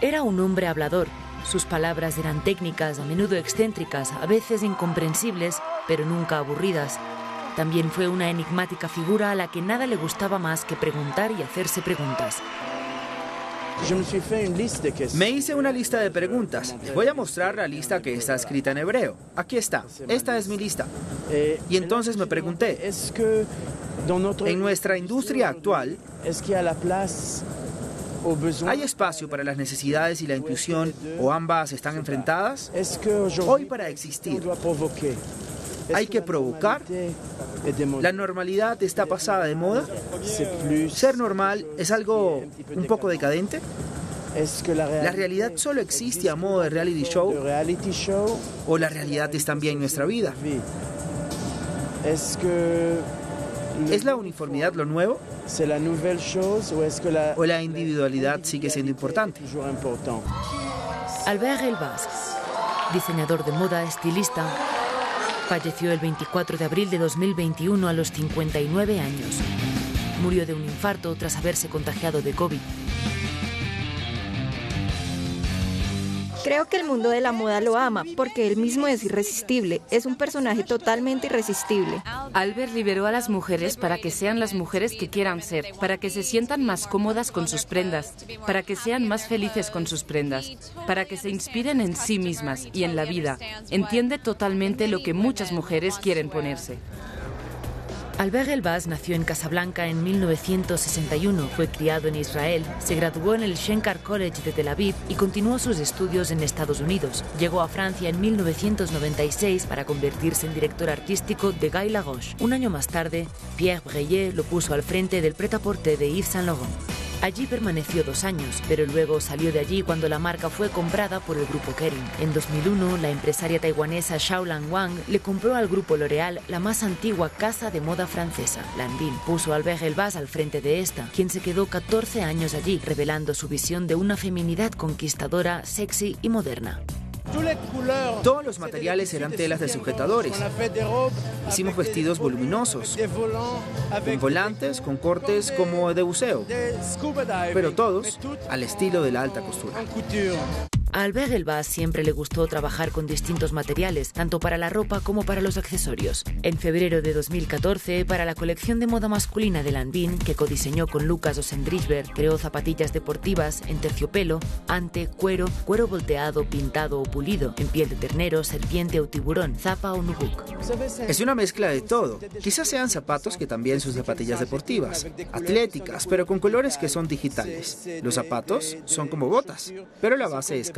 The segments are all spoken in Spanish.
Era un hombre hablador. Sus palabras eran técnicas, a menudo excéntricas, a veces incomprensibles, pero nunca aburridas. También fue una enigmática figura a la que nada le gustaba más que preguntar y hacerse preguntas. Me hice una lista de preguntas. Les voy a mostrar la lista que está escrita en hebreo. Aquí está. Esta es mi lista. Y entonces me pregunté, en nuestra industria actual, ¿hay espacio para las necesidades y la inclusión o ambas están enfrentadas? Hoy para existir, hay que provocar. La normalidad está pasada de moda. Ser normal es algo un poco decadente. ¿La realidad solo existe a modo de reality show? ¿O la realidad es también nuestra vida? ¿Es la uniformidad lo nuevo? ¿O la individualidad sigue siendo importante? Albert Elbaz, diseñador de moda, estilista, falleció el 24 de abril de 2021 a los 59 años. Murió de un infarto tras haberse contagiado de COVID. Creo que el mundo de la moda lo ama porque él mismo es irresistible. Es un personaje totalmente irresistible. Albert liberó a las mujeres para que sean las mujeres que quieran ser, para que se sientan más cómodas con sus prendas, para que sean más felices con sus prendas, para que se inspiren en sí mismas y en la vida. Entiende totalmente lo que muchas mujeres quieren ponerse. Albert Elbaz nació en Casablanca en 1961, fue criado en Israel, se graduó en el Shenkar College de Tel Aviv y continuó sus estudios en Estados Unidos. Llegó a Francia en 1996 para convertirse en director artístico de Guy Lagos. Un año más tarde, Pierre Breillet lo puso al frente del prêt-à-porter de Yves Saint Laurent. Allí permaneció dos años, pero luego salió de allí cuando la marca fue comprada por el grupo Kering. En 2001, la empresaria taiwanesa Xiaolan Wang le compró al grupo L'Oréal la más antigua casa de moda francesa, Lanvin. Puso Albert Elbaz al frente de esta, quien se quedó 14 años allí, revelando su visión de una feminidad conquistadora, sexy y moderna. Todos los materiales eran telas de sujetadores. Hicimos vestidos voluminosos, con volantes, con cortes como de buceo, pero todos al estilo de la alta costura. A Albert Elbaz siempre le gustó trabajar con distintos materiales, tanto para la ropa como para los accesorios. En febrero de 2014, para la colección de moda masculina de Lanvin, que codiseñó con Lucas Osendrichberg, creó zapatillas deportivas en terciopelo, ante, cuero, cuero volteado, pintado o pulido, en piel de ternero, serpiente o tiburón, zapa o nubuk. Es una mezcla de todo. Quizás sean zapatos que también son zapatillas deportivas, atléticas, pero con colores que son digitales. Los zapatos son como botas, pero la base es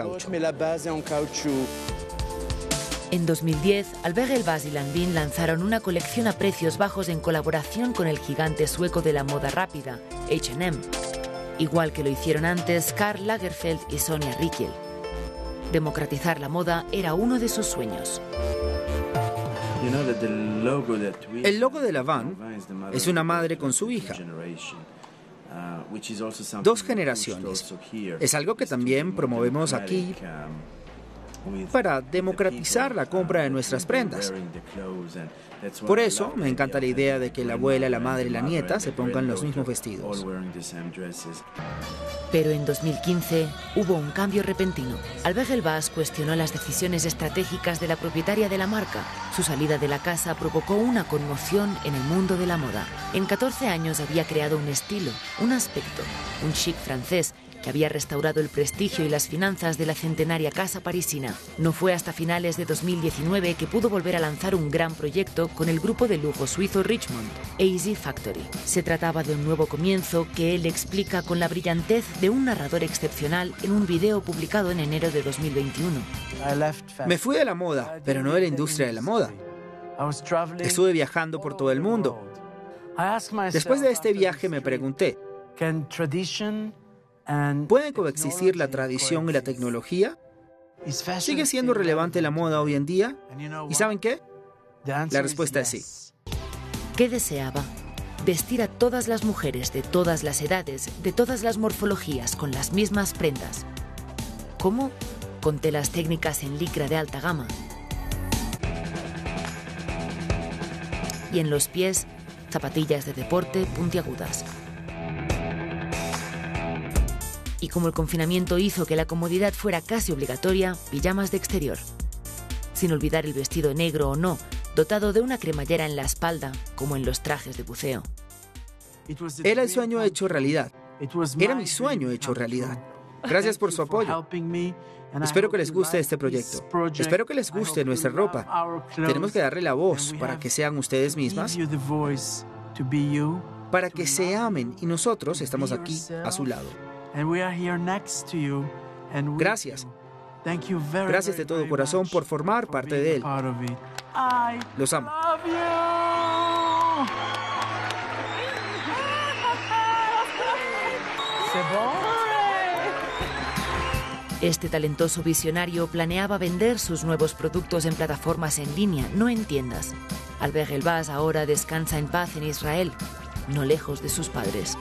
en 2010, Albert Elbaz y Lanvin lanzaron una colección a precios bajos en colaboración con el gigante sueco de la moda rápida, H&M, igual que lo hicieron antes Karl Lagerfeld y Sonia Rykiel. Democratizar la moda era uno de sus sueños. El logo de la Van es una madre con su hija. Dos generaciones. Es algo que también promovemos aquí para democratizar la compra de nuestras prendas. Por eso me encanta la idea de que la abuela, la madre y la nieta se pongan los mismos vestidos. Pero en 2015 hubo un cambio repentino. Albert Elbaz cuestionó las decisiones estratégicas de la propietaria de la marca. Su salida de la casa provocó una conmoción en el mundo de la moda. En 14 años había creado un estilo, un aspecto, un chic francés que había restaurado el prestigio y las finanzas de la centenaria casa parisina. No fue hasta finales de 2019 que pudo volver a lanzar un gran proyecto con el grupo de lujo suizo Richmond, Easy Factory. Se trataba de un nuevo comienzo que él explica con la brillantez de un narrador excepcional en un video publicado en enero de 2021. Me fui de la moda, pero no de la industria de la moda. Estuve viajando por todo el mundo. Después de este viaje me pregunté, ¿Pueden coexistir la tradición y la tecnología? ¿Sigue siendo relevante la moda hoy en día? ¿Y saben qué? La respuesta es sí. ¿Qué deseaba? Vestir a todas las mujeres de todas las edades, de todas las morfologías, con las mismas prendas. ¿Cómo? Con telas técnicas en licra de alta gama. Y en los pies, zapatillas de deporte puntiagudas. Y como el confinamiento hizo que la comodidad fuera casi obligatoria, pijamas de exterior. Sin olvidar el vestido negro o no, dotado de una cremallera en la espalda, como en los trajes de buceo. Era el sueño hecho realidad. Era mi sueño hecho realidad. Gracias por su apoyo. Espero que les guste este proyecto. Espero que les guste nuestra ropa. Tenemos que darle la voz para que sean ustedes mismas, para que se amen y nosotros estamos aquí a su lado. Gracias. Gracias de todo corazón por formar parte de él. Los amo. Este talentoso visionario planeaba vender sus nuevos productos en plataformas en línea, no en tiendas. Albert Elbaz ahora descansa en paz en Israel, no lejos de sus padres.